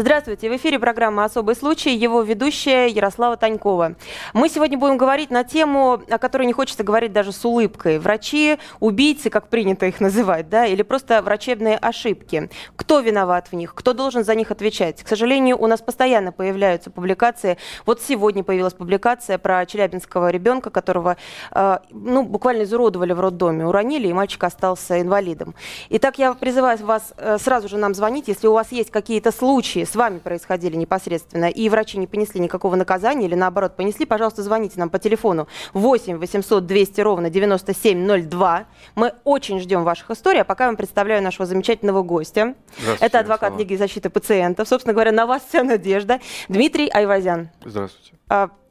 Здравствуйте, в эфире программа «Особый случай», его ведущая Ярослава Танькова. Мы сегодня будем говорить на тему, о которой не хочется говорить даже с улыбкой. Врачи, убийцы, как принято их называть, да, или просто врачебные ошибки. Кто виноват в них, кто должен за них отвечать? К сожалению, у нас постоянно появляются публикации. Вот сегодня появилась публикация про челябинского ребенка, которого э, ну, буквально изуродовали в роддоме, уронили, и мальчик остался инвалидом. Итак, я призываю вас э, сразу же нам звонить, если у вас есть какие-то случаи, с вами происходили непосредственно, и врачи не понесли никакого наказания или наоборот понесли, пожалуйста, звоните нам по телефону 8 800 200 ровно 9702. Мы очень ждем ваших историй, а пока я вам представляю нашего замечательного гостя. Это адвокат Лиги защиты пациентов. Собственно говоря, на вас вся надежда. Дмитрий Айвазян. Здравствуйте.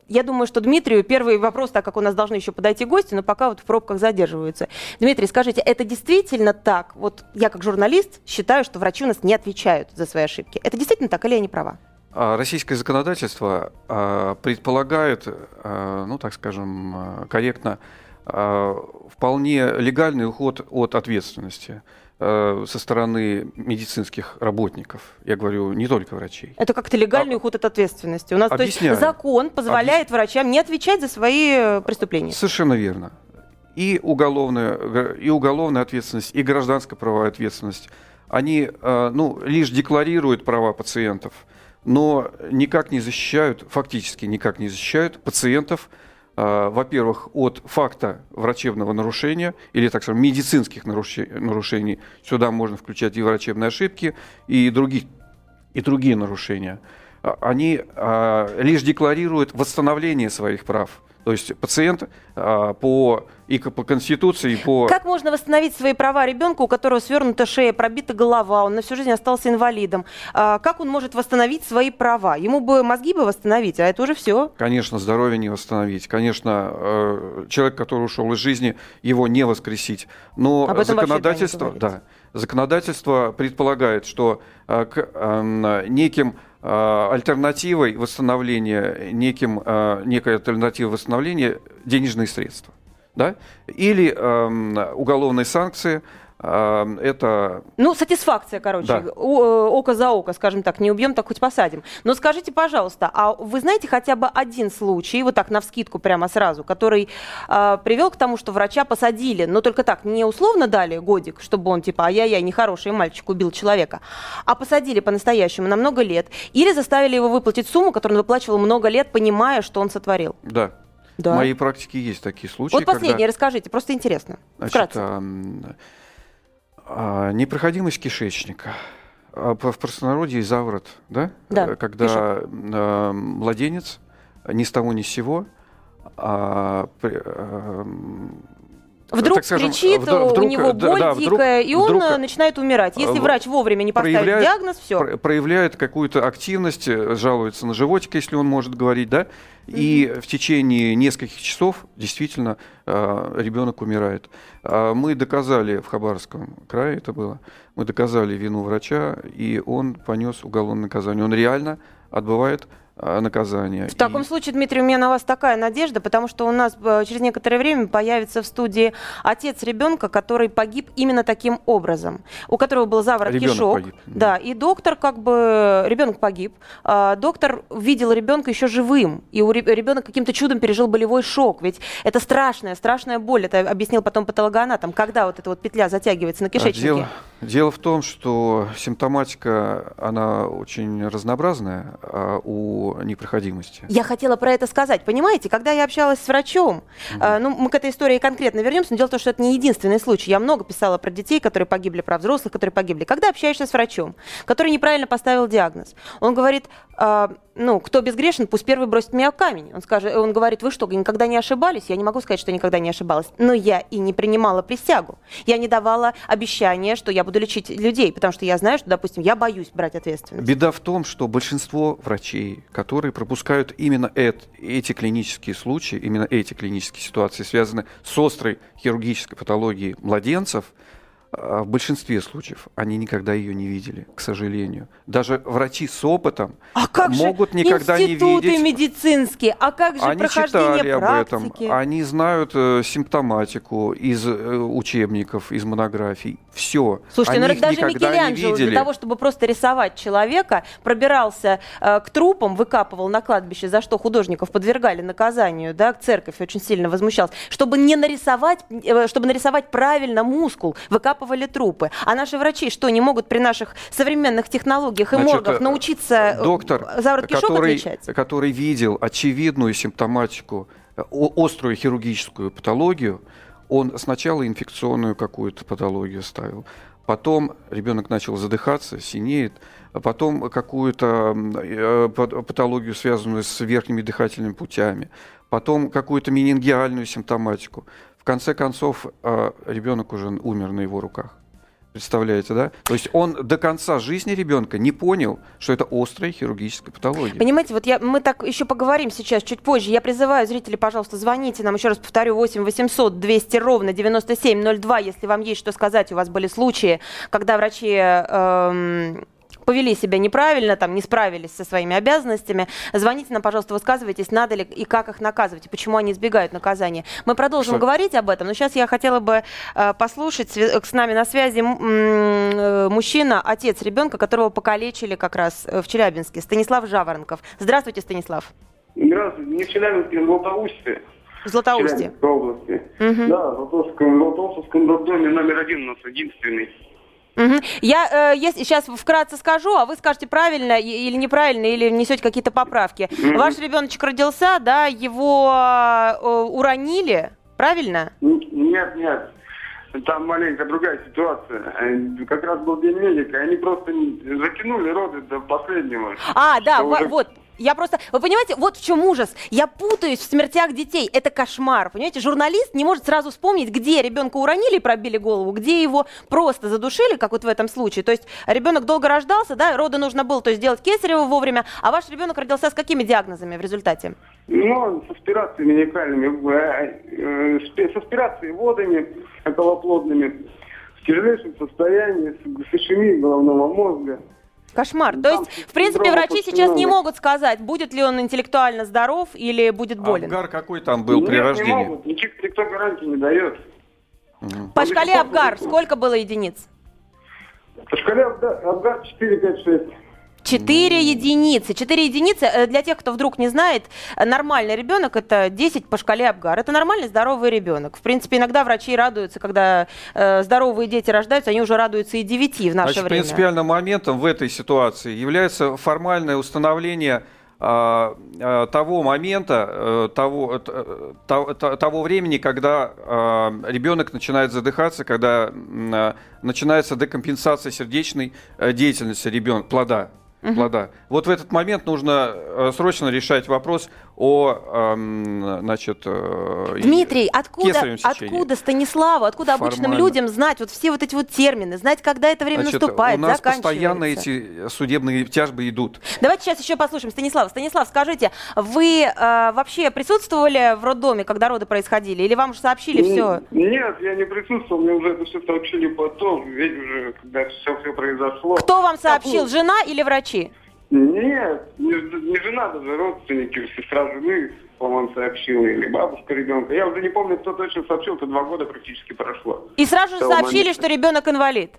Я думаю, что Дмитрию первый вопрос, так как у нас должны еще подойти гости, но пока вот в пробках задерживаются. Дмитрий, скажите, это действительно так? Вот я как журналист считаю, что врачи у нас не отвечают за свои ошибки. Это действительно так или я не права? А, российское законодательство а, предполагает, а, ну так скажем, корректно, вполне легальный уход от ответственности. Э, со стороны медицинских работников. Я говорю не только врачей. Это как-то легальный а, уход от ответственности. У нас то есть, закон позволяет Объяс... врачам не отвечать за свои э, преступления. Совершенно верно. И уголовная, и уголовная ответственность, и гражданская правовая ответственность, они э, ну, лишь декларируют права пациентов, но никак не защищают, фактически никак не защищают пациентов Э, во-первых, от факта врачебного нарушения или, так скажем, медицинских нарушений. Сюда можно включать и врачебные ошибки, и, других, и другие нарушения. А, они а, лишь декларируют восстановление своих прав. То есть пациент а, по и по Конституции, и по... Как можно восстановить свои права ребенка, у которого свернута шея, пробита голова, он на всю жизнь остался инвалидом? А, как он может восстановить свои права? Ему бы мозги бы восстановить, а это уже все. Конечно, здоровье не восстановить. Конечно, э, человек, который ушел из жизни, его не воскресить. Но Об этом законодательство, да, законодательство предполагает, что э, к э, неким альтернативой восстановления, неким, некой альтернативой восстановления денежные средства да, или э, уголовные санкции, эм, это... Ну, сатисфакция, короче, да. Э, око за око, скажем так, не убьем, так хоть посадим. Но скажите, пожалуйста, а вы знаете хотя бы один случай, вот так на вскидку прямо сразу, который э, привел к тому, что врача посадили, но только так, не условно дали годик, чтобы он типа, ай-яй-яй, нехороший мальчик убил человека, а посадили по-настоящему на много лет, или заставили его выплатить сумму, которую он выплачивал много лет, понимая, что он сотворил? Да. Да. В моей практике есть такие случаи. Вот последнее, когда, расскажите, просто интересно. Значит, а, а, непроходимость кишечника. А, в простонародье заворот, да? Да. Когда а, младенец ни с того ни с сего а, а, Вдруг скажем, кричит, вдруг, у него боль да, дикая, вдруг, и он вдруг, начинает умирать. Если э, врач вовремя не поставит диагноз, все. Проявляет какую-то активность, э, жалуется на животик, если он может говорить, да, и в течение нескольких часов действительно э, ребенок умирает. А мы доказали в Хабаровском крае, это было, мы доказали вину врача, и он понес уголовное наказание. Он реально отбывает Э, наказания. В и... таком случае, Дмитрий, у меня на вас такая надежда, потому что у нас э, через некоторое время появится в студии отец ребенка, который погиб именно таким образом, у которого был заворот ребенок кишок. Погиб. Да, и доктор как бы ребенок погиб, а доктор видел ребенка еще живым, и у ребенок каким-то чудом пережил болевой шок, ведь это страшная, страшная боль. Это объяснил потом патологоанатом, когда вот эта вот петля затягивается на кишечнике. Дело, дело в том, что симптоматика она очень разнообразная а у непроходимости. Я хотела про это сказать. Понимаете, когда я общалась с врачом, угу. э, ну, мы к этой истории конкретно вернемся, но дело в том, что это не единственный случай. Я много писала про детей, которые погибли, про взрослых, которые погибли. Когда общаешься с врачом, который неправильно поставил диагноз, он говорит, э, ну, кто безгрешен, пусть первый бросит меня камень. Он, скажет, он говорит, вы что, никогда не ошибались? Я не могу сказать, что никогда не ошибалась. Но я и не принимала присягу. Я не давала обещания, что я буду лечить людей, потому что я знаю, что, допустим, я боюсь брать ответственность. Беда в том, что большинство врачей, которые пропускают именно это, эти клинические случаи, именно эти клинические ситуации, связанные с острой хирургической патологией младенцев, в большинстве случаев они никогда ее не видели, к сожалению. Даже врачи с опытом а как могут же никогда не видеть. медицинские, а как же они прохождение читали практики? об этом, они знают э, симптоматику из э, учебников, из монографий. Все. Слушайте, они ну даже Микеланджело для того, чтобы просто рисовать человека, пробирался э, к трупам, выкапывал на кладбище, за что художников подвергали наказанию, да, церковь очень сильно возмущалась, чтобы не нарисовать, э, чтобы нарисовать правильно мускул, выкапывал закапывали трупы. А наши врачи что, не могут при наших современных технологиях и Значит, моргах э, научиться э, доктор, заворот кишок который, отличать? который видел очевидную симптоматику, э, острую хирургическую патологию, он сначала инфекционную какую-то патологию ставил, потом ребенок начал задыхаться, синеет, потом какую-то патологию, связанную с верхними дыхательными путями, потом какую-то менингиальную симптоматику. Конце концов, а, ребенок уже умер на его руках. Представляете, да? То есть он до конца жизни ребенка не понял, что это острая хирургическая патология. Понимаете, вот я, мы так еще поговорим сейчас чуть позже. Я призываю зрителей, пожалуйста, звоните нам, еще раз повторю, 8 800 200 ровно 9702, если вам есть что сказать. У вас были случаи, когда врачи эм, повели себя неправильно, там, не справились со своими обязанностями, звоните нам, пожалуйста, высказывайтесь, надо ли и как их наказывать, и почему они избегают наказания. Мы продолжим Что? говорить об этом, но сейчас я хотела бы э, послушать, с нами на связи э, мужчина, отец ребенка, которого покалечили как раз э, в Челябинске, Станислав Жаворонков. Здравствуйте, Станислав. Здравствуйте, не в Челябинске, а в Златоусте. В Златоусте. области. Угу. Да, в Златоустском, Златоустском роддоме номер один у нас единственный. Угу. Я э, если, сейчас вкратце скажу, а вы скажете правильно или неправильно, или несете какие-то поправки. Угу. Ваш ребеночек родился, да, его э, уронили, правильно? Нет, нет. Там маленькая другая ситуация. Э, как раз был день медика, они просто затянули роды до последнего. А, да, уже... вот, я просто... Вы понимаете, вот в чем ужас. Я путаюсь в смертях детей. Это кошмар. Понимаете, журналист не может сразу вспомнить, где ребенка уронили пробили голову, где его просто задушили, как вот в этом случае. То есть ребенок долго рождался, да, роды нужно было то есть сделать кесарево вовремя, а ваш ребенок родился с какими диагнозами в результате? Ну, с аспирациями уникальными, э, э, с аспирацией водами околоплодными, в тяжелейшем состоянии, с ишемией головного мозга. Кошмар. То есть, в принципе, врачи сейчас не могут сказать, будет ли он интеллектуально здоров или будет болен. Абгар какой там был Нет, при рождении? Не могут. Никто гарантии не дает. Угу. По шкале Абгар сколько было единиц? По шкале Абгар 4, 5, 6. Четыре единицы. Четыре единицы, э, для тех, кто вдруг не знает, э, нормальный ребенок это 10 по шкале Абгар. Это нормальный здоровый ребенок. В принципе, иногда врачи радуются, когда э, здоровые дети рождаются, они уже радуются и 9 в наше Значит, время. принципиальным моментом в этой ситуации является формальное установление а, а, того момента, того, того, того времени, когда а, ребенок начинает задыхаться, когда начинается декомпенсация сердечной деятельности ребенка, плода угу. плода. Вот в этот момент нужно э, срочно решать вопрос о, эм, значит, э, Дмитрий, откуда, откуда Станиславу, откуда Формально. обычным людям знать вот все вот эти вот термины, знать, когда это время значит, наступает, у нас постоянно эти судебные тяжбы идут. Давайте сейчас еще послушаем Станислава. Станислав, скажите, вы э, вообще присутствовали в роддоме, когда роды происходили, или вам уже сообщили все? Нет, я не присутствовал, мне уже это все сообщили потом, ведь уже, когда все, все произошло. Кто вам сообщил, жена или врачи? Нет, не, не жена, даже родственники, сестра жены, по-моему, сообщила, или бабушка ребенка. Я уже не помню, кто точно сообщил, это два года практически прошло. И сразу же сообщили, момента. что ребенок инвалид?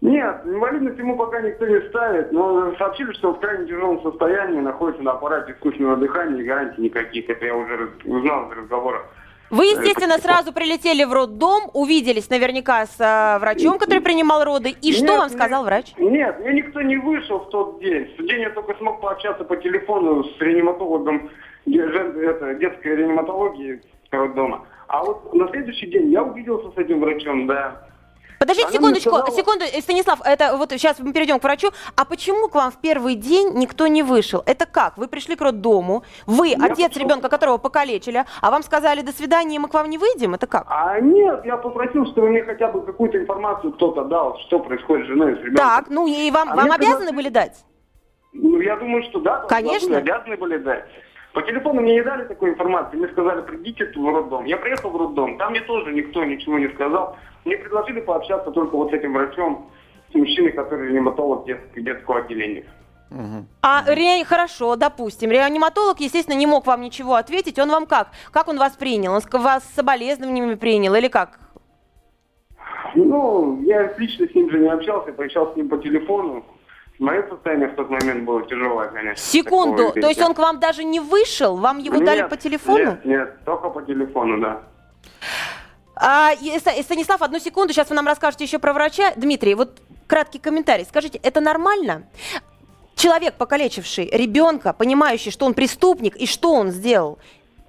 Нет, инвалидность ему пока никто не ставит, но сообщили, что в крайне тяжелом состоянии находится на аппарате искусственного дыхания и гарантий никаких. Это я уже узнал из разговора вы, естественно, сразу прилетели в роддом, увиделись наверняка с э, врачом, который принимал роды. И что нет, вам сказал врач? Нет, мне никто не вышел в тот день. В тот день я только смог пообщаться по телефону с реаниматологом это, детской реаниматологии роддома. А вот на следующий день я увиделся с этим врачом, да. Подождите Она секундочку, сказала... секунду, э, Станислав, это вот сейчас мы перейдем к врачу. А почему к вам в первый день никто не вышел? Это как? Вы пришли к роддому, вы я отец пошел... ребенка, которого покалечили, а вам сказали до свидания, мы к вам не выйдем? Это как? А нет, я попросил, чтобы мне хотя бы какую-то информацию кто-то дал, что происходит с женой и с ребенком. Так, ну и вам, а вам обязаны сказали... были дать? Ну, я думаю, что да. Конечно. Обязаны были дать. По телефону мне не дали такой информации. Мне сказали, придите в роддом. Я приехал в роддом. Там мне тоже никто ничего не сказал. Мне предложили пообщаться только вот с этим врачом, с мужчиной, который реаниматолог детского, детского отделения. А ре... хорошо, допустим, реаниматолог, естественно, не мог вам ничего ответить. Он вам как? Как он вас принял? Он вас с соболезнованиями принял или как? Ну, я лично с ним же не общался, пообщался с ним по телефону. Мое состояние в тот момент было тяжелое, конечно. Секунду, то есть он к вам даже не вышел? Вам его дали Нет, по телефону? Нет, нет, только по телефону, да. А, Станислав, одну секунду, сейчас вы нам расскажете еще про врача. Дмитрий, вот краткий комментарий. Скажите, это нормально? Человек, покалечивший ребенка, понимающий, что он преступник и что он сделал,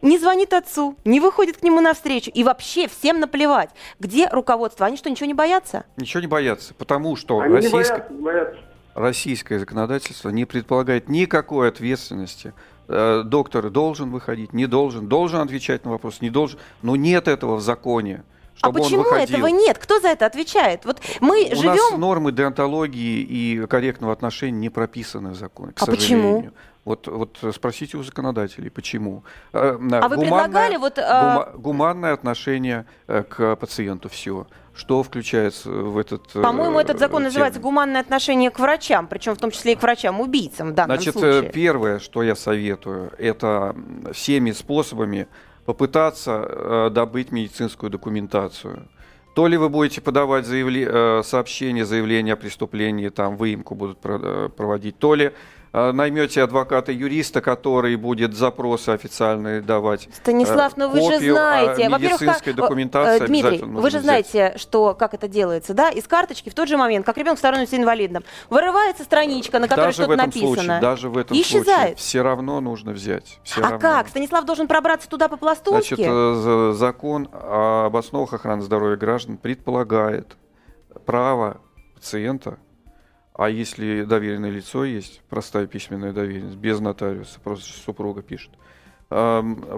не звонит отцу, не выходит к нему навстречу и вообще всем наплевать. Где руководство? Они что, ничего не боятся? Ничего не боятся, потому что Они не российское, боятся, не боятся. Российское законодательство не предполагает никакой ответственности. Э, Доктор должен выходить, не должен, должен отвечать на вопрос, не должен. Но нет этого в законе. А он почему выходил. этого нет? Кто за это отвечает? Вот мы У нас живем... нормы деонтологии и корректного отношения не прописаны в законе, к А почему? сожалению. Вот, вот спросите у законодателей, почему. Э, А вы предлагали вот, а- гуманное отношение э, к пациенту, все. Что включается в этот э, По-моему, этот закон термин? называется «Гуманное отношение к врачам», причем в том числе и к врачам-убийцам в данном Значит, э, случае. первое, что я советую, это всеми способами попытаться э, добыть медицинскую документацию. То ли вы будете подавать заявле- э, сообщение, заявление о преступлении, там выемку будут э, проводить, то ли наймете адвоката-юриста, который будет запросы официальные давать. Станислав, э, ну вы же а знаете, медицинской документации э, Дмитрий, обязательно вы же взять. знаете, что как это делается, да? Из карточки в тот же момент, как ребенок становится инвалидом, вырывается страничка, на которой что-то написано. случае, даже в этом и случае, исчезает. все равно нужно взять. все а равно. как? Станислав должен пробраться туда по-пластунски? Значит, э, за- закон об основах охраны здоровья граждан предполагает право пациента, а если доверенное лицо есть, простая письменная доверенность, без нотариуса, просто супруга пишет,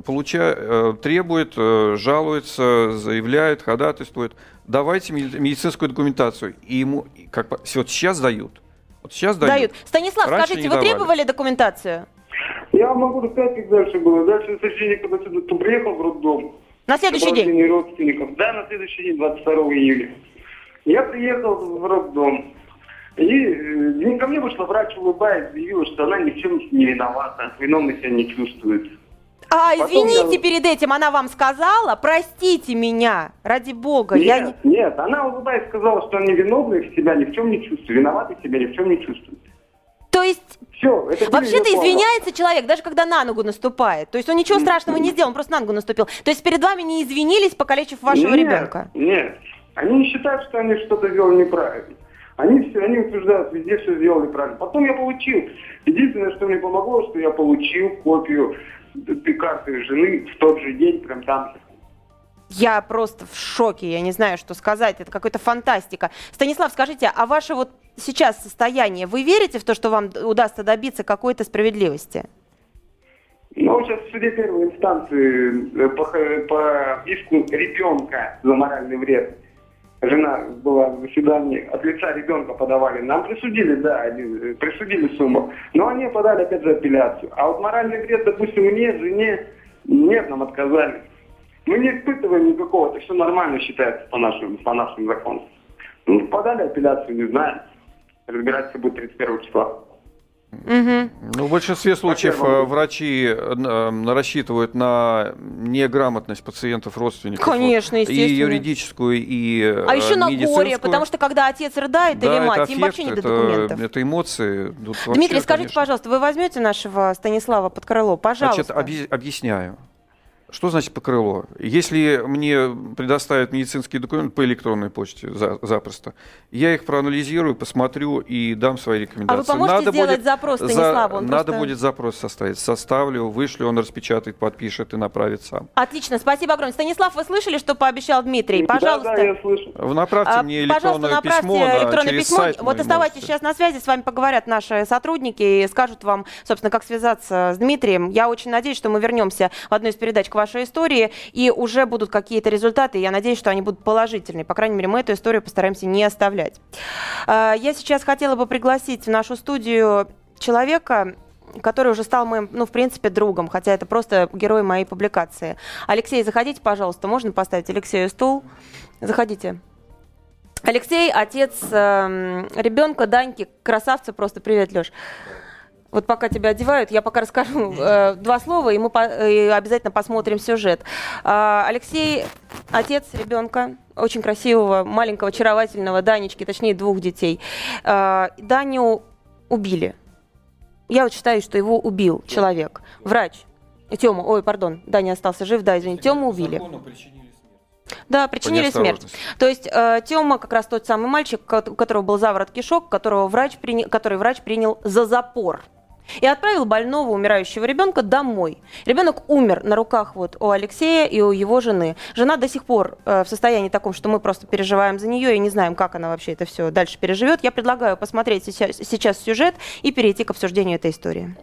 получа- э, требует, э, жалуется, заявляет, ходатайствует, давайте меди- медицинскую документацию. И ему, как, по- вот сейчас дают. Вот сейчас дают. Дают. Станислав, Раньше скажите, вы давали. требовали документацию? Я вам могу рассказать, как дальше было. Дальше на следующий день, когда сюда ты приехал в роддом, На следующий день? родственников. Да, на следующий день, 22 июля. Я приехал в роддом. И э, ко мне вышла врач, улыбаясь, заявила, что она ни в чем не виновата, виновной себя не чувствует. А, Потом извините, я- перед этим она вам сказала, простите меня, ради бога. я не... Нет, нет, она улыбаясь сказала, что она невиновная себя ни в чем не чувствует, виноватой себя ни в чем не чувствует. То есть Все, это Вообще-то извиняется человек, даже когда на ногу наступает. То есть он ничего страшного не сделал, он просто на ногу наступил. То есть перед вами не извинились, покалечив вашего Нет, ребенка. Нет, они не считают, что они что-то сделали неправильно. Они, все, они утверждают, везде все сделали правильно. Потом я получил. Единственное, что мне помогло, что я получил копию карты жены в тот же день, прям там же. Я просто в шоке, я не знаю, что сказать. Это какая-то фантастика. Станислав, скажите, а ваше вот сейчас состояние, вы верите в то, что вам удастся добиться какой-то справедливости? Но сейчас в суде первой инстанции э, по, по иску ребенка за моральный вред жена была в заседании, от лица ребенка подавали. Нам присудили, да, э, присудили сумму. Но они подали опять же апелляцию. А вот моральный вред, допустим, мне, жене, нет, нам отказали. Мы не испытываем никакого, это все нормально считается по нашим, по нашим законам. Ну, подали апелляцию, не знаю. Разбираться будет 31 числа. Мгм. Ну, в большинстве случаев э, врачи э, э, рассчитывают на неграмотность пациентов, родственников. Конечно, И естественно. юридическую, и э, А еще на горе, потому что когда отец рыдает Да, или мать, им аффект, вообще не до документов. это эмоции. Тут вообще, Дмитрий, скажите, конечно. пожалуйста, вы возьмете нашего Станислава под крыло? Пожалуйста. Значит, объяс- объясняю. Что значит по крыло? Если мне предоставят медицинские документы по электронной почте за- запросто, я их проанализирую, посмотрю и дам свои рекомендации. А поможете сделать запрос за- Станиславу? Он надо просто- будет запрос составить. Составлю, вышлю, он распечатает, подпишет и направит сам. Отлично, спасибо огромное. Станислав, вы слышали, что пообещал Дмитрий? Пожалуйста. Да, да, я слышу. Направьте А, мне электронное направьте письмо электронное через письмо. сайт вот оставайтесь можете. сейчас на связи, с вами поговорят наши сотрудники и скажут вам, собственно, как связаться с Дмитрием. Я очень надеюсь, что мы вернемся в одну из передач к вашей истории, и уже будут какие-то результаты. Я надеюсь, что они будут положительные. По крайней мере, мы эту историю постараемся не оставлять. А, Я сейчас хотела бы пригласить в нашу студию человека, который уже стал моим, ну, в принципе, другом, хотя это просто герой моей публикации. Алексей, заходите, пожалуйста, можно поставить Алексею стул? Заходите. Алексей, отец э, ребенка Даньки, красавца просто. Привет, Леш. Вот пока тебя одевают, я пока расскажу э, два слова, и мы по, и обязательно посмотрим сюжет. Э, Алексей, отец ребенка, очень красивого, маленького, очаровательного Данечки, точнее двух детей. Э, Даню убили. Я вот считаю, что его убил человек, врач. Тему, ой, пардон, Даня остался жив, да, извините, Тему убили. Да, причинили смерть. То есть э, Тёма как раз тот самый мальчик, у которого был заворот кишок, которого врач приня... который врач принял за запор. И отправил больного, умирающего ребенка домой. Ребенок умер на руках вот у Алексея и у его жены. Жена до сих пор э, в состоянии таком, что мы просто переживаем за нее и не знаем, как она вообще это все дальше переживет. Я предлагаю посмотреть сейчас, сейчас сюжет и перейти к обсуждению этой истории.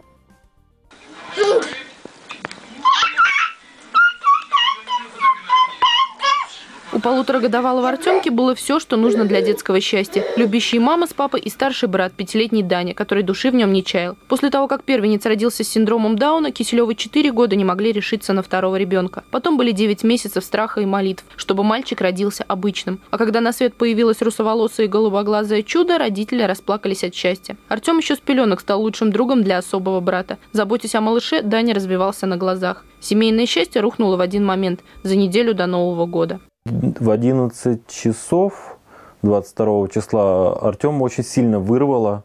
Полуторагодовалого Артемки было все, что нужно для детского счастья. Любящие мама с папой и старший брат, пятилетний Даня, который души в нем не чаял. После того, как первенец родился с синдромом Дауна, Киселевы четыре года не могли решиться на второго ребенка. Потом были девять месяцев страха и молитв, чтобы мальчик родился обычным. А когда на свет появилось русоволосое и голубоглазое чудо, родители расплакались от счастья. Артем еще с пеленок стал лучшим другом для особого брата. Заботясь о малыше, Даня развивался на глазах. Семейное счастье рухнуло в один момент, за неделю до Нового года. В 11 часов 22 числа Артем очень сильно вырвало.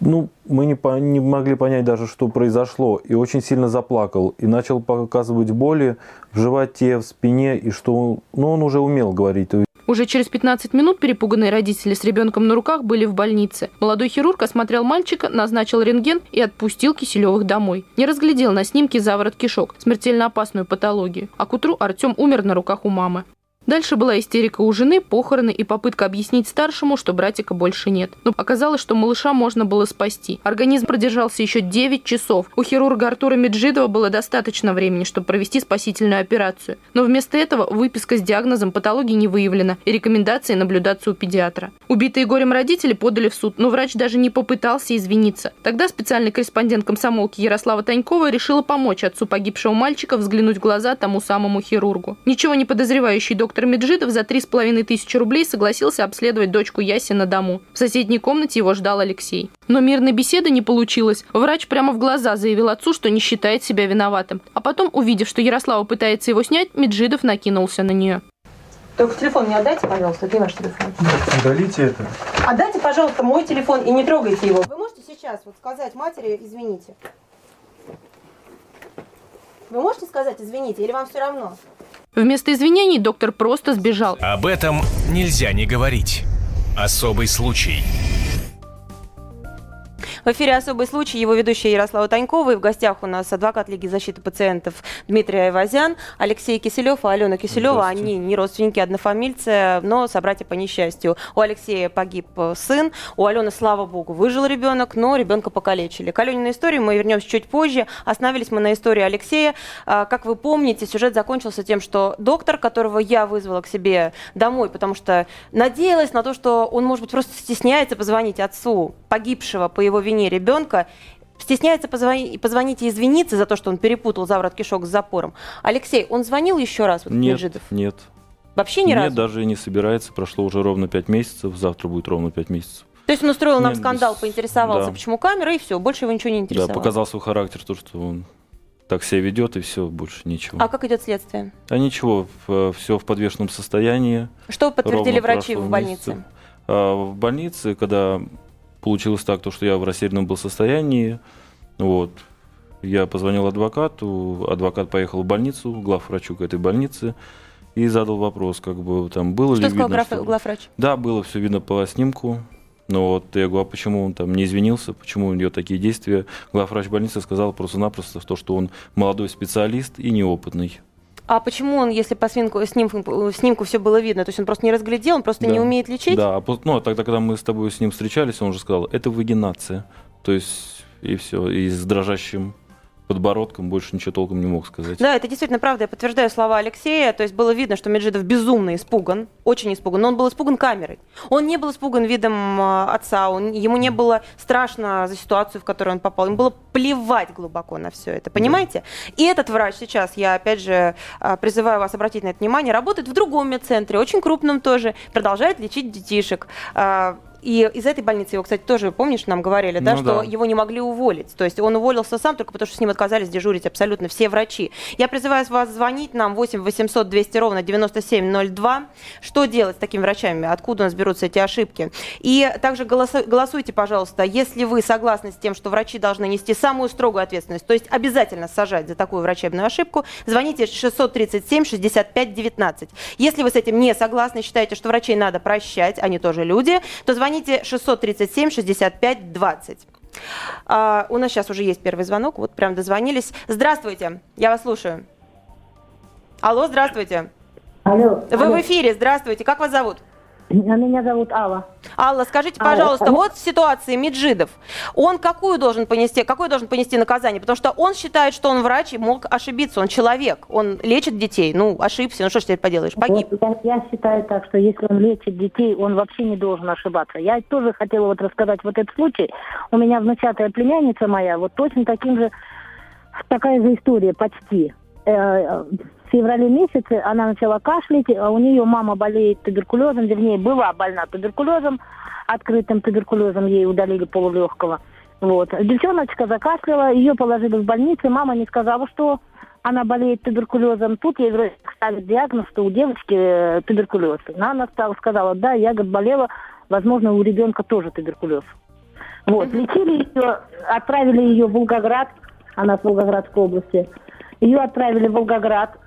Ну, мы не, по, не могли понять даже, что произошло. И очень сильно заплакал. И начал показывать боли в животе, в спине. И что ну, он уже умел говорить. Уже через 15 минут перепуганные родители с ребенком на руках были в больнице. Молодой хирург осмотрел мальчика, назначил рентген и отпустил Киселевых домой. Не разглядел на снимке заворот кишок, смертельно опасную патологию. А к утру Артем умер на руках у мамы. Дальше была истерика у жены, похороны и попытка объяснить старшему, что братика больше нет. Но оказалось, что малыша можно было спасти. Организм продержался еще 9 часов. У хирурга Артура Меджидова было достаточно времени, чтобы провести спасительную операцию. Но вместо этого выписка с диагнозом патологии не выявлена и рекомендации наблюдаться у педиатра. Убитые горем родители подали в суд, но врач даже не попытался извиниться. Тогда специальный корреспондент комсомолки Ярослава Танькова решила помочь отцу погибшего мальчика взглянуть в глаза тому самому хирургу. Ничего не подозревающий доктор Доктор Меджидов за три с половиной тысячи рублей согласился обследовать дочку Яси на дому. В соседней комнате его ждал Алексей. Но мирной беседы не получилось. Врач прямо в глаза заявил отцу, что не считает себя виноватым. А потом, увидев, что Ярослава пытается его снять, Меджидов накинулся на нее. Только телефон не отдайте, пожалуйста, где ваш телефон? Удалите это. Отдайте, пожалуйста, мой телефон и не трогайте его. Вы можете сейчас вот сказать матери, извините? Вы можете сказать извините или вам все равно? Вместо извинений доктор просто сбежал. Об этом нельзя не говорить. Особый случай. В эфире «Особый случай», его ведущая Ярослава Танькова. И в гостях у нас адвокат Лиги защиты пациентов Дмитрий Айвазян, Алексей Киселев и Алена Киселева. Они не родственники, однофамильцы, но собратья по несчастью. У Алексея погиб э, сын, у Алены, слава богу, выжил ребенок, но ребенка покалечили. К Алениной истории мы вернемся чуть позже. Остановились мы на истории Алексея. А, как вы помните, сюжет закончился тем, что доктор, которого я вызвала к себе домой, потому что надеялась на то, что он, может быть, просто стесняется позвонить отцу погибшего по его вине, вине ребенка, стесняется позвонить, позвонить и извиниться за то, что он перепутал заворот кишок с запором. Алексей, он звонил еще раз? Вот, нет, Меджидов? нет. Вообще ни нет, разу? Нет, даже не собирается. Прошло уже ровно пять месяцев. Завтра будет ровно пять месяцев. То есть он устроил нам Нет, скандал, без... поинтересовался, да. почему камера, и все, больше его ничего не интересовало. Да, показал свой характер, то, что он так себя ведет, и все, больше ничего. А как идет следствие? А ничего, все в подвешенном состоянии. Что подтвердили врачи в больнице? А, в больнице, когда получилось так, то, что я в растерянном был состоянии. Вот. Я позвонил адвокату, адвокат поехал в больницу, главврачу к этой больнице, и задал вопрос, как бы там было что ли сказал видно, что... главврач? Да, было все видно по снимку. Но вот я говорю, а почему он там не извинился, почему у него такие действия? Главврач больницы сказал просто-напросто то, что он молодой специалист и неопытный. А почему он, если по снимку, снимку, снимку все было видно, то есть он просто не разглядел, он просто да. не умеет лечить? Да, а ну, тогда, когда мы с тобой с ним встречались, он уже сказал, это вагинация. То есть, и все, и с дрожащим подбородком, больше ничего толком не мог сказать. Да, это действительно правда. Я подтверждаю слова Алексея. То есть было видно, что Меджидов безумно испуган, очень испуган. Но он был испуган камерой. Он не был испуган видом э, отца. Он, ему не было страшно за ситуацию, в которую он попал. Ему было плевать глубоко на все это. Понимаете? И этот врач сейчас, я опять же э, призываю вас обратить на это внимание, работает в другом медцентре, очень крупном тоже, продолжает лечить детишек. И из этой больницы его, кстати, тоже, помнишь, нам говорили, да, Ну что да. его не могли уволить. То есть он уволился сам только потому, что с ним отказались дежурить абсолютно все врачи. Я призываю вас звонить нам 8 800 200 ровно 9702. Что делать с такими врачами? Откуда у нас берутся эти ошибки? И также голосу- голосуйте, пожалуйста, если вы согласны с тем, что врачи должны нести самую строгую ответственность, то есть обязательно сажать за такую врачебную ошибку, звоните 637 65 19. Если вы с этим не согласны, считаете, что врачей надо прощать, они тоже люди, то звоните 637 65 20. А, у нас сейчас уже есть первый звонок, вот прям дозвонились. Здравствуйте, я вас слушаю. Алло, здравствуйте. Алло. Вы алло. в эфире, здравствуйте. Как вас зовут? Меня зовут Алла. Алла, скажите, пожалуйста, алло. вот в ситуации Меджидов, он какую должен понести, какое должен понести наказание? Потому что он считает, что он врач и мог ошибиться, он человек, он лечит детей, ну, ошибся, ну что ж теперь поделаешь, погиб. Вот я, я считаю так, что если он лечит детей, он вообще не должен ошибаться. Я тоже хотела вот рассказать вот этот случай. У меня внучатая племянница моя, вот точно таким же, такая же история почти. Э, феврале месяце она начала кашлять, а у нее мама болеет туберкулезом, вернее, была больна туберкулезом, открытым туберкулезом, ей удалили полулегкого. Вот. Девчоночка закашляла, ее положили в больницу, мама не сказала, что она болеет туберкулезом. Тут ей вроде ставят диагноз, что у девочки э, туберкулез. Она стала, сказала, да, я говорит, болела, возможно, у ребенка тоже туберкулез. Вот, лечили ее, отправили ее в Волгоград, она с Волгоградской области. Ее отправили в Волгоград,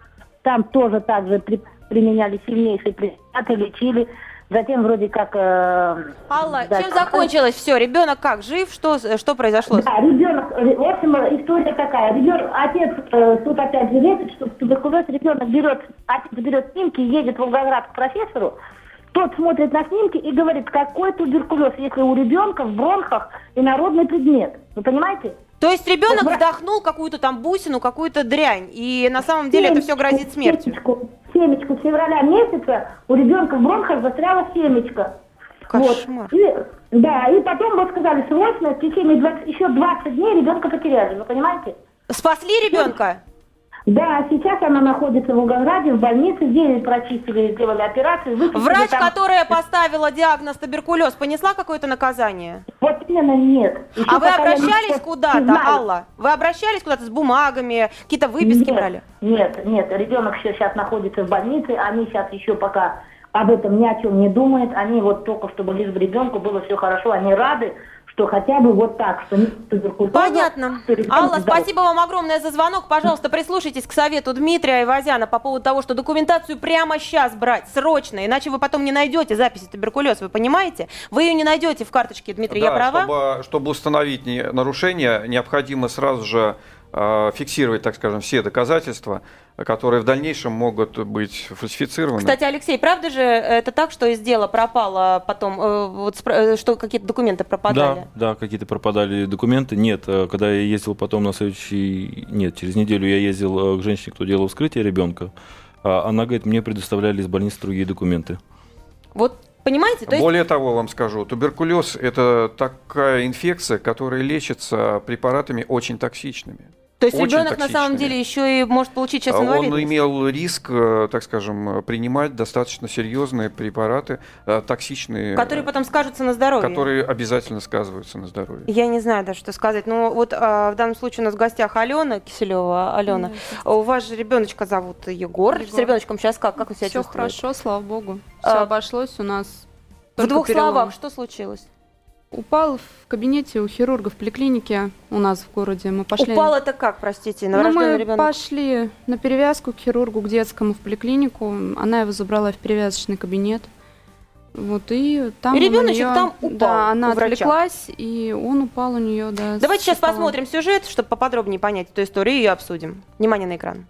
там тоже также при- применяли сильнейшие препараты, лечили. Затем вроде как... э, Алла, да, чем закончилось все? Ребенок как, жив? Что, что произошло? Да, ребенок, в общем, история такая. Ребенок, отец, э, тут опять же лечит, что туберкулез, ребенок берет, отец берет снимки, едет в Волгоград к профессору, тот смотрит на снимки и говорит, какой туберкулез, если у ребенка в бронхах инородный предмет. Вы понимаете? То есть ребенок Вра- вдохнул какую-то там бусину, какую-то дрянь, и на самом деле это все грозит смертью. Семечку, семечку с февраля месяца у ребенка в бронхах застряла семечко. Кошмар. Вот. И, да, и потом вот сказали, срочно, в течение 20, еще 20 дней ребенка потеряли, вы понимаете? Спасли ребенка? Да, сейчас она находится в Волгограде, в больнице, где прочистили, сделали операцию. Врач, там- которая поставила диагноз туберкулез, понесла какое-то наказание? Вот именно нет. Еще А вы обращались куда-то. Алла? Вы обращались куда-то с бумагами, какие-то выписки нет, брали? Нет, нет, ребенок сейчас находится в больнице, они сейчас еще пока об этом ни о чем не думают, они вот только чтобы лишь ребенку было все хорошо, они рады, что хотя бы вот так, что нет туберкулеза, Понятно. Алла, спасибо вам огромное за звонок. Пожалуйста, прислушайтесь к совету Дмитрия Ивазяна по поводу того, что документацию прямо сейчас брать, срочно, иначе вы потом не найдете записи туберкулез, вы понимаете? Вы ее не найдете в карточке, Дмитрий, я Да, права? Чтобы, чтобы установить нарушение, необходимо сразу же э, фиксировать, так скажем, все доказательства, которые в дальнейшем могут быть фальсифицированы. Кстати, Алексей, правда же это так, что из дела пропало потом, э, вот, э, что какие-то документы пропадали? Да, да, какие-то пропадали документы. Нет, э, когда я ездил потом на следующий... Нет, через неделю я ездил к женщине, кто делал вскрытие ребенка. А Она говорит, мне предоставляли из больницы другие документы. Вот понимаете? То есть Более того, вам скажу, туберкулез – это такая инфекция, которая лечится препаратами очень токсичными. То есть Очень ребенок на самом токсичными. деле еще и может получить сейчас А Он инвалидность. имел риск, э, так скажем, принимать достаточно серьезные препараты, э, токсичные, Которые потом скажутся на здоровье. которые обязательно сказываются на здоровье. Я не знаю даже, что сказать. Ну, вот а, в данном случае у нас в гостях Алена Киселева. Алена, у вас же ребеночка зовут Егор. С Егор. ребеночком сейчас как? Как вы себя Все чувствуете? хорошо, слава богу. Все А, обошлось у нас. В двух перелом. словах, что случилось? Упал в кабинете у хирурга в поликлинике у нас в городе. Мы пошли. Упал это как, простите, Ну, новорожденный мы ребенок? пошли на перевязку к хирургу, к детскому в поликлинику. Она его забрала в перевязочный кабинет. Вот, и там И ребеночек неё- там упал Да, она отвлеклась, и он упал у нее, да. Давайте сейчас посмотрим сюжет, чтобы поподробнее понять эту историю и ее обсудим. Внимание на экран.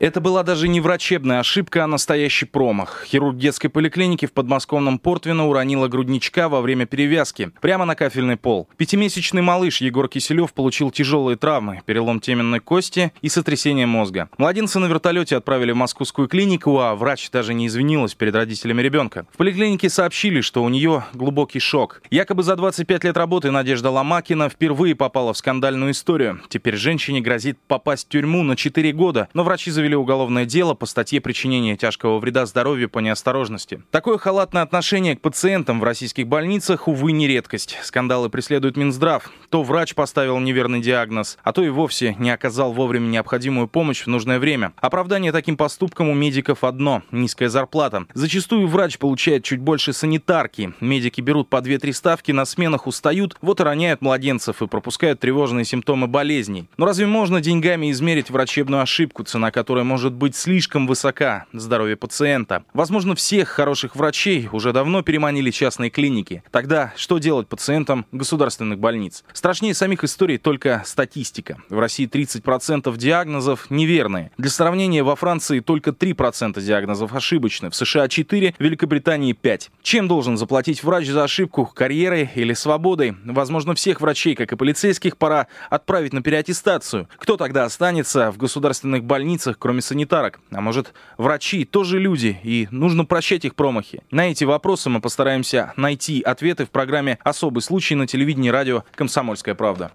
Это была даже не врачебная ошибка, а настоящий промах. Хирург детской поликлиники в подмосковном Портвино уронила грудничка во время перевязки, прямо на кафельный пол. Пятимесячный малыш Егор Киселев получил тяжелые травмы, перелом теменной кости и сотрясение мозга. Младенца на вертолете отправили в московскую клинику, а врач даже не извинилась перед родителями ребенка. В поликлинике сообщили, что у нее глубокий шок. Якобы за 25 лет работы Надежда Ломакина впервые попала в скандальную историю. Теперь женщине грозит попасть в тюрьму на 4 года, но врачи завели завели уголовное дело по статье причинения тяжкого вреда здоровью по неосторожности. Такое халатное отношение к пациентам в российских больницах, увы, не редкость. Скандалы преследуют Минздрав. То врач поставил неверный диагноз, а то и вовсе не оказал вовремя необходимую помощь в нужное время. Оправдание таким поступкам у медиков одно – низкая зарплата. Зачастую врач получает чуть больше санитарки. Медики берут по 2-3 ставки, на сменах устают, вот и роняют младенцев и пропускают тревожные симптомы болезней. Но разве можно деньгами измерить врачебную ошибку, цена которой которая может быть слишком высока здоровье пациента. Возможно, всех хороших врачей уже давно переманили частные клиники. Тогда что делать пациентам государственных больниц? Страшнее самих историй только статистика. В России 30% диагнозов неверные. Для сравнения, во Франции только 3% диагнозов ошибочны, в США 4, в Великобритании 5. Чем должен заплатить врач за ошибку? Карьерой или свободой? Возможно, всех врачей, как и полицейских, пора отправить на переаттестацию. Кто тогда останется в государственных больницах, кроме санитарок. А может, врачи тоже люди, и нужно прощать их промахи? На эти вопросы мы постараемся найти ответы в программе «Особый случай» на телевидении радио «Комсомольская правда».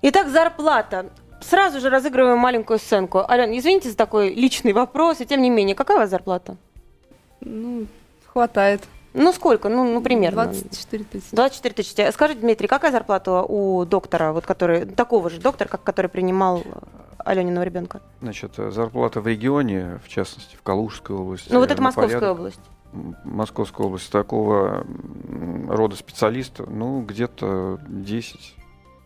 Итак, зарплата. Сразу же разыгрываем маленькую сценку. Ален, извините за такой личный вопрос, и тем не менее, какая у вас зарплата? Ну, хватает. Ну, сколько? Ну, ну примерно. 24 тысячи. 24 тысячи. Скажите, Дмитрий, какая зарплата у доктора, вот который, такого же доктора, как который принимал Алениного ребенка? Значит, зарплата в регионе, в частности, в Калужской области. Ну, вот это Московская порядок, область. Московская область такого рода специалиста, ну, где-то 10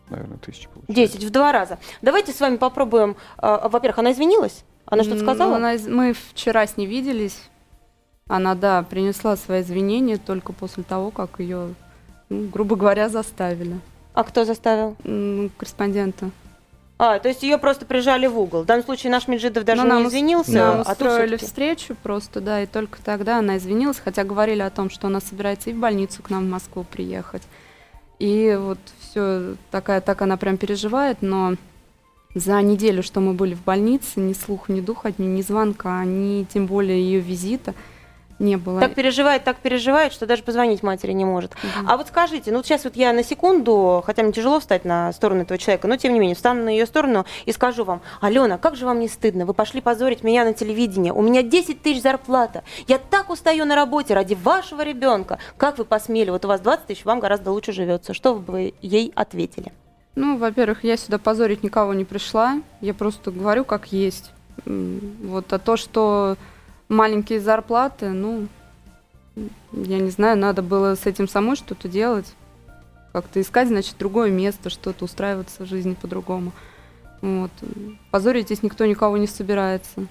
наверное, тысяч получается. 10, в два раза. Давайте с вами попробуем. Э, во-первых, она извинилась? Она что-то сказала? Ну, она, мы вчера с ней виделись. Она, да, принесла свои извинения только после того, как ее, ну, грубо говоря, заставили. А кто заставил? Ну, корреспондента. А, то есть ее просто прижали в угол. В данном случае наш Меджидов даже Но ну, не извинился. Нам а устроили встречу просто, да, и только тогда она извинилась, хотя говорили о том, что она собирается и в больницу к нам в Москву приехать. И вот все такая, так она прям переживает, но за неделю, что мы были в больнице, ни слух, ни дух от нее, ни звонка, ни тем более ее визита – не было. Так переживает, так переживает, что даже позвонить матери не может. Угу. А вот скажите, ну сейчас вот я на секунду, хотя мне тяжело встать на сторону этого человека, но тем не менее встану на ее сторону и скажу вам, Алена, как же вам не стыдно? Вы пошли позорить меня на телевидении. У меня 10 тысяч зарплата. Я так устаю на работе ради вашего ребенка. Как вы посмели? Вот у вас 20 тысяч, вам гораздо лучше живется. Что бы вы ей ответили? Ну, во-первых, я сюда позорить никого не пришла. Я просто говорю, как есть. Вот, а то, что маленькие зарплаты, ну, я не знаю, надо было с этим самой что-то делать. Как-то искать, значит, другое место, что-то устраиваться в жизни по-другому. Вот. Позорить здесь никто никого не собирается.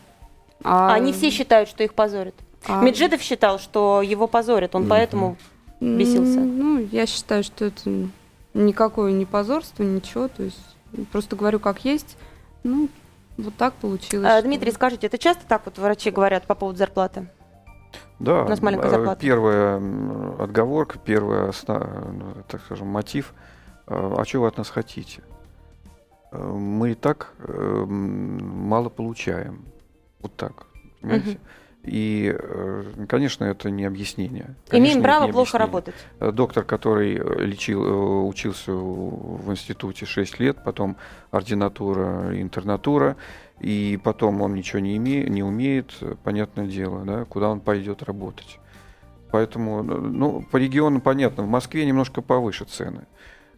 А... Они все считают, что их позорят. А... Меджидов считал, что его позорят, он mm-hmm. поэтому бесился. Ну, я считаю, что это никакое не позорство, ничего. То есть просто говорю, как есть. Ну, вот так получилось. А, Дмитрий, скажите, это часто так вот врачи говорят по поводу зарплаты? Да, У нас маленькая зарплата. первая отговорка, первый, так скажем, мотив. А, а что вы от нас хотите? Э, мы и так э, мало получаем. Вот так. Понимаете? Угу. И, э, конечно, это не объяснение. Конечно, Имеем право плохо работать. Э, доктор, который лечил, э, учился в институте 6 лет, потом ординатура, интернатура, и потом он ничего не, име, не умеет, понятное дело, да, куда он пойдет работать. Поэтому, ну, по региону понятно, в Москве немножко повыше цены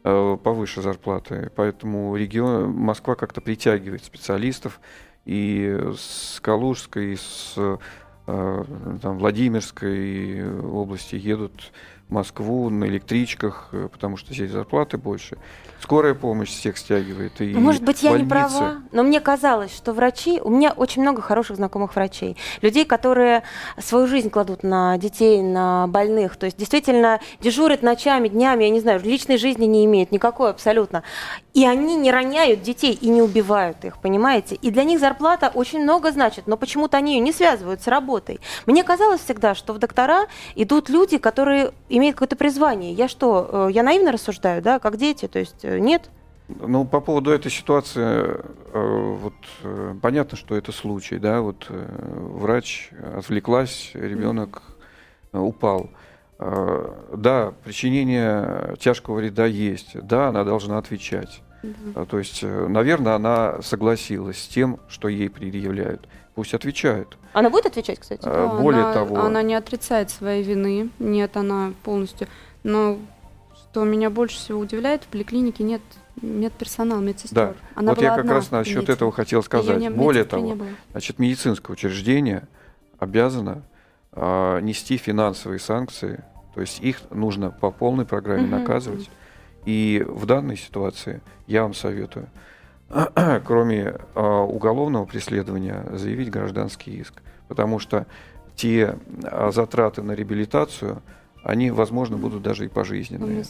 повыше зарплаты, поэтому регион, Москва как-то притягивает специалистов и с Калужской, и с там, Владимирской области едут в Москву на электричках, э, потому что здесь зарплаты больше. Скорая помощь всех стягивает. И Ну, Может быть, я не больницы. права, но мне казалось, что врачи... У меня очень много хороших знакомых врачей. Людей, которые свою жизнь кладут на детей, на больных. То есть действительно дежурят ночами, днями, я не знаю, личной жизни не имеют никакой абсолютно. И они не роняют детей и не убивают их, понимаете? И для них зарплата очень много значит, но почему-то они ее не связывают с работой. Мне казалось всегда, что в доктора идут люди, которые имеют какое-то призвание. Я что, э, я наивно рассуждаю, да, как дети? То есть нет? Ну, по поводу этой ситуации, э, вот э, понятно, что это случай, да, вот э, врач отвлеклась, ребенок э, упал. Э, Да, причинение тяжкого вреда есть, да, она должна отвечать. А, То есть, э, наверное, она согласилась с тем, что ей предъявляют. Пусть отвечает. Она будет отвечать, кстати? Э, Да, Более она, того, Она не отрицает своей вины. Нет, она полностью. Но что меня больше всего удивляет, в поликлинике нет медперсонала, медсестер. Да. Она вот я как одна раз насчет этого хотел сказать. не- Более не того, значит, медицинское учреждение обязано а, нести финансовые санкции, то есть их нужно по полной программе Мгм. наказывать. И в данной ситуации я вам советую, кроме а, уголовного преследования, заявить гражданский иск, потому что те а, затраты на реабилитацию, они, возможно, будут даже и пожизненные.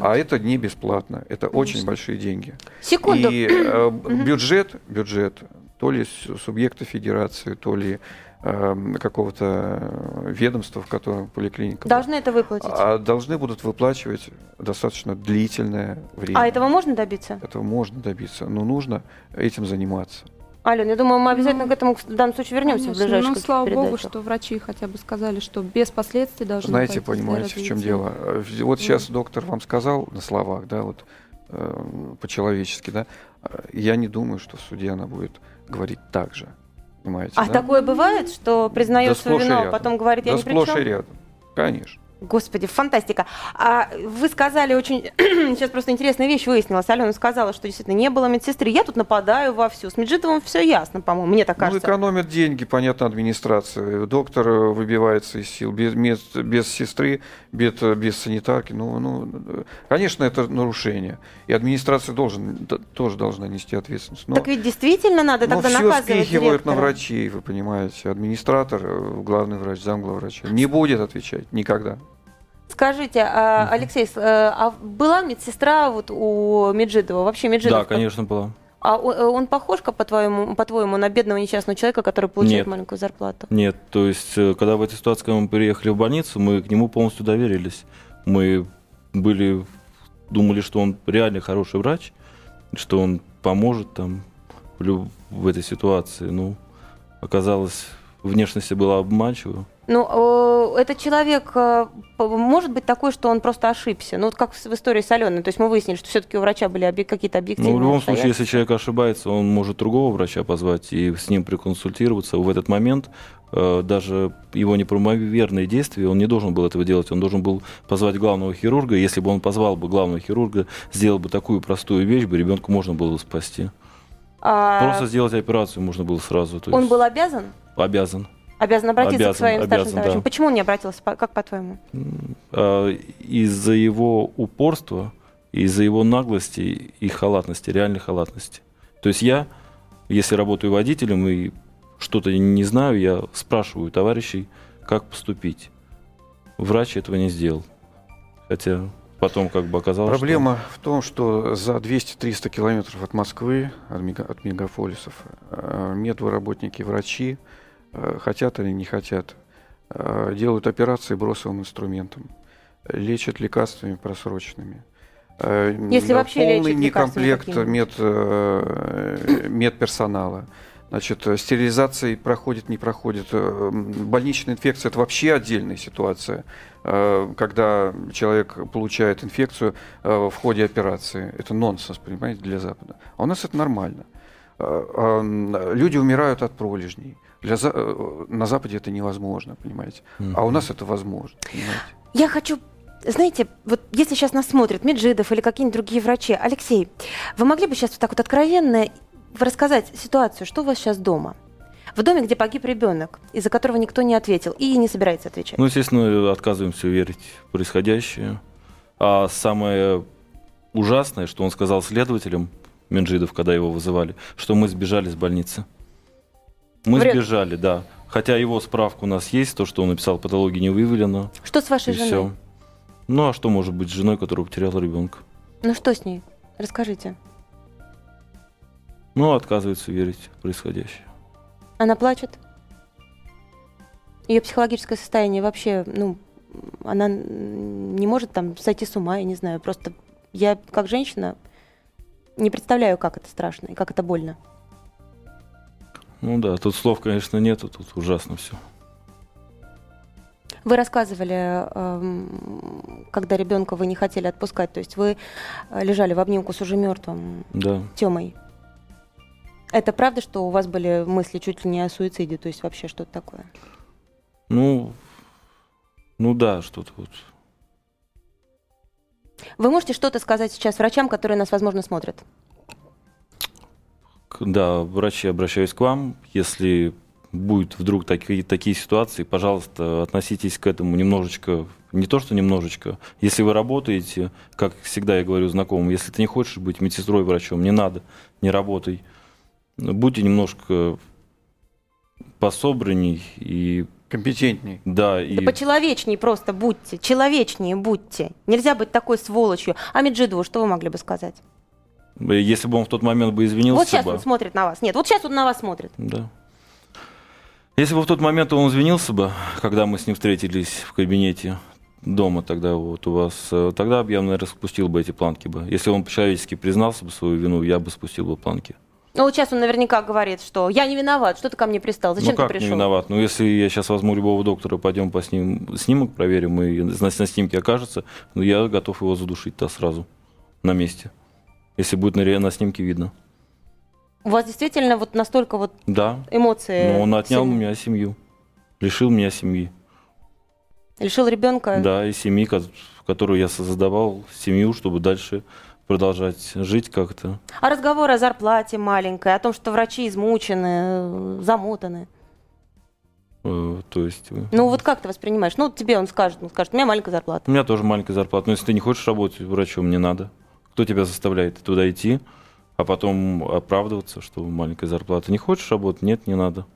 А это не бесплатно, это очень Конечно. большие деньги. Секунду. И э, бюджет, бюджет, то ли субъекта федерации, то ли э, какого-то ведомства, в котором поликлиника. будет, Должны это выплатить. А, а должны будут выплачивать достаточно длительное время. этого можно добиться? Этого можно добиться, но нужно этим заниматься. Ален, я думаю, мы обязательно Ну, к этому в данном случае вернемся в Конечно. ближайших Ну, каких-то слава богу, передачах. что врачи хотя бы сказали, что без последствий должны Знаете, понимаете, в чем дело? Э, в- Вот сейчас доктор вам сказал на словах, да, вот э, по-человечески, да, э, я не думаю, что в суде она будет говорить так же. Понимаете, А да? такое бывает, что признает Да свою вину, а потом говорит, я да не при сплошь и чем? рядом. Конечно. Господи, фантастика. А вы сказали очень... Сейчас просто интересная вещь выяснилась. Алена сказала, что действительно не было медсестры. Я тут нападаю вовсю. С Меджидовым все ясно, по-моему, мне так Ну, кажется. экономят деньги, понятно, администрация. Доктор э, выбивается из сил. Без, мед- без сестры, без, без санитарки. Ну, ну, э, конечно, это нарушение. И администрация должен, тоже должна нести ответственность. Но, Так ведь действительно надо но тогда все наказывать спихивают на врачей, вы понимаете. Администратор, э, главный врач, замглавврача не будет отвечать никогда. Скажите, а, Алексей, э, а была медсестра вот у Меджидова? Вообще Меджидов? Да, конечно, была. А он, э, он похож, как по-твоему, по-твоему, на бедного несчастного человека, который получает Нет. маленькую зарплату? Нет, то есть, э, когда в этой ситуации, когда мы приехали в больницу, мы к нему полностью доверились. Мы были, думали, что он реально хороший врач, что он поможет там в, люб- в этой ситуации. Ну, оказалось, внешность была обманчива. Ну, э, этот человек э, может быть такой, что он просто ошибся. Ну, вот как в истории с Аленой. То есть мы выяснили, что все-таки у врача были объ- какие-то объективные Ну, в любом случае, если человек ошибается, он может другого врача позвать и с ним проконсультироваться. В этот момент э, даже его неправомерные действия, он не должен был этого делать. Он должен был позвать главного хирурга. Если бы он позвал бы главного хирурга, сделал бы такую простую вещь, бы ребенку можно было бы спасти. А, Просто сделать операцию можно было сразу. Он есть был обязан? обязан. Обязан обратиться к Обязан, своим старшим обязан, товарищам. да. Почему он не обратился? Как по-твоему? А, Из-за его упорства, из-за его наглости и халатности, реальной халатности. То есть я, если работаю водителем и что-то не знаю, я спрашиваю товарищей, как поступить. Врач этого не сделал. Хотя потом как бы оказалось, что- Проблема в том, что за 200-300 километров от Москвы, от, мега- от мегаполисов, э, медработники, врачи, хотят или не хотят, э, делают операции бросовым инструментом, лечат лекарствами просроченными. Э, Если м, вообще полный некомплект мед, э, медперсонала. Значит, э, стерилизации проходит, не проходит. Э, Больничная инфекция – это вообще отдельная ситуация, э, когда человек получает инфекцию э, в ходе операции. Это нонсенс, понимаете, для Запада. А у нас это нормально. Э, э, Люди умирают от пролежней. Для, За- э, на Западе это невозможно, понимаете. А у нас это возможно, понимаете. Я хочу знаете, вот если сейчас нас смотрят Меджидов или какие-нибудь другие врачи, Алексей, вы могли бы сейчас вот так вот откровенно рассказать ситуацию, что у вас сейчас дома? В доме, где погиб ребенок, из-за которого никто не ответил и не собирается отвечать. Ну, естественно, отказываемся верить в происходящее. А самое ужасное, что он сказал следователям, Менджидов, когда его вызывали, что мы сбежали с больницы. Мы Врет. сбежали, да. Хотя его справка у нас есть, то, что он написал, патологии не выявлено. Что с вашей и женой? все. Ну, а что может быть с женой, которая потеряла ребенка? Ну что с ней? Расскажите. Ну, отказывается верить в происходящее. Она плачет? Ее психологическое состояние вообще, ну, она не может там сойти с ума, я не знаю. Просто я, как женщина, не представляю, как это страшно и как это больно. Ну да, тут слов, конечно, нету, тут ужасно все. Вы рассказывали, эм, когда ребенка вы не хотели отпускать, то есть вы э, лежали в обнимку с уже мертвым Да. Темой. Это правда, что у вас были мысли чуть ли не о суициде, то есть вообще что-то такое? Ну, ну да, что-то вот. Вы можете что-то сказать сейчас врачам, которые нас, возможно, смотрят? Да, врачи, обращаюсь к вам. Если будет вдруг такие, такие ситуации, пожалуйста, относитесь к этому немножечко, не то что немножечко. Если вы работаете, как всегда я говорю знакомым, если ты не хочешь быть медсестрой, врачом, не надо, не работай. Будьте немножко пособранней и Компетентней. да, и Да почеловечнее просто будьте, человечнее будьте. Нельзя быть такой сволочью. А Меджидову что вы могли бы сказать? Если бы он в тот момент бы извинился вот сейчас бы, он смотрит на вас. Нет, вот сейчас он на вас смотрит. Да. Если бы в тот момент он извинился бы, когда мы с ним встретились в кабинете дома тогда вот у вас, э, тогда бы я, наверное, спустил бы эти планки бы. Если он по-человечески признался бы свою вину, я бы спустил бы планки. Ну вот сейчас он наверняка говорит, что я не виноват, что ты ко мне пристал, зачем ну как ты пришел? не виноват? Ну если я сейчас возьму любого доктора, пойдем по сним, снимок проверим, и на, на снимке окажется, ну я готов его задушить-то сразу, на месте. Если будет на, ре- на снимке видно. У вас действительно вот настолько вот Да, эмоции. но он отнял у меня семью, лишил меня семьи. Лишил ребенка. Да, и семьи, ко- которую я создавал, семью, чтобы дальше продолжать жить как-то. А разговор о зарплате маленькой, о том, что врачи измучены, э, замотаны. Э, То есть э, Ну вот как ты воспринимаешь? Ну тебе он скажет, он скажет, у меня маленькая зарплата. у меня тоже маленькая зарплата. Но если ты не хочешь работать врачом, не надо. Кто тебя заставляет туда идти, а потом оправдываться, что маленькая зарплата? Не хочешь работать? Нет, не надо.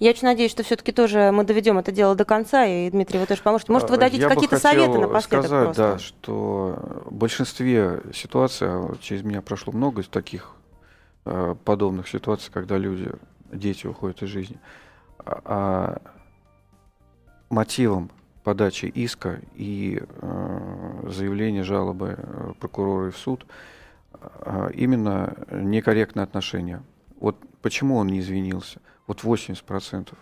Я очень надеюсь, что все-таки тоже мы доведем это дело до конца, и Дмитрий, вы тоже поможете. Может, вы А, дадите я бы какие-то хотел советы напоследок сказать, просто? да, что в большинстве ситуаций, а через меня прошло много таких э, подобных ситуаций, когда люди, дети уходят из жизни, а, а мотивом подачи иска и э, заявления жалобы э, прокурора и в суд э, именно некорректное отношение. Вот почему он не извинился? Вот 80%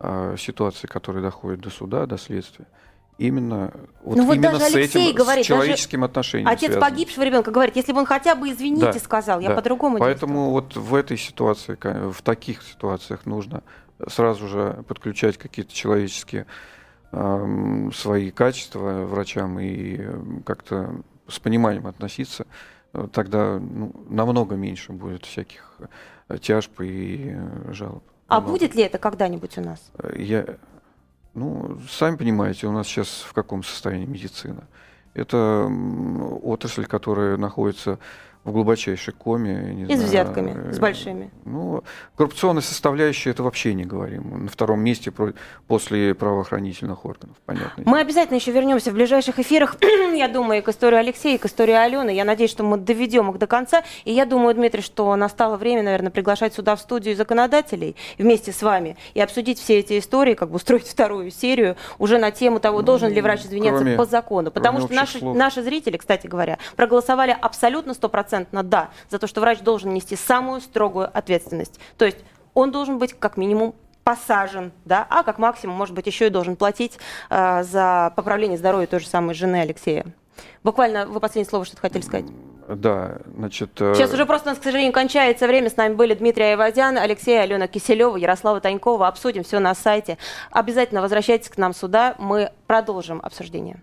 э, ситуаций, которые доходят до суда, до следствия, именно вот, Ну вот именно даже с Алексей этим, говорит, с даже человеческим отношением Отец связано. погибшего ребенка говорит, если бы он хотя бы извините Да, сказал, я да. по-другому Поэтому вот в этой ситуации, в таких ситуациях нужно сразу же подключать какие-то человеческие свои качества врачам и как-то с пониманием относиться. Э, Тогда ну, намного меньше будет всяких э, тяжб и э, жалоб. А Намного. будет ли это когда-нибудь у нас? Я, ну, сами понимаете, у нас сейчас в каком состоянии медицина. Это отрасль, которая находится в глубочайшей коме. И с знаю, взятками, с э, большими. Ну, коррупционная составляющая это вообще не говорим. На втором месте после правоохранительных органов, понятно. Мы обязательно еще вернемся в ближайших эфирах, я думаю, и к истории Алексея, и к истории Алены. Я надеюсь, что мы доведем их до конца. И я думаю, Дмитрий, что настало время, наверное, приглашать сюда в студию законодателей вместе с вами и обсудить все эти истории, как бы устроить вторую серию уже на тему того, должен ли врач извиняться кроме- по закону. Потому что наши, слов. наши зрители, кстати говоря, проголосовали абсолютно стопроцентно «да» за то, что врач должен нести самую строгую ответственность. То есть он должен быть как минимум посажен, да, а как максимум, может быть, еще и должен платить э, за поправление здоровья той же самой жены Алексея. Буквально вы последнее слово что-то хотели сказать. Да, значит... э, Сейчас уже просто у нас, к сожалению, кончается время. С нами были Дмитрий Айвазян, Алексей, Алена Киселева, Ярослава Танькова. Обсудим все на сайте. Обязательно возвращайтесь к нам сюда. Мы продолжим обсуждение.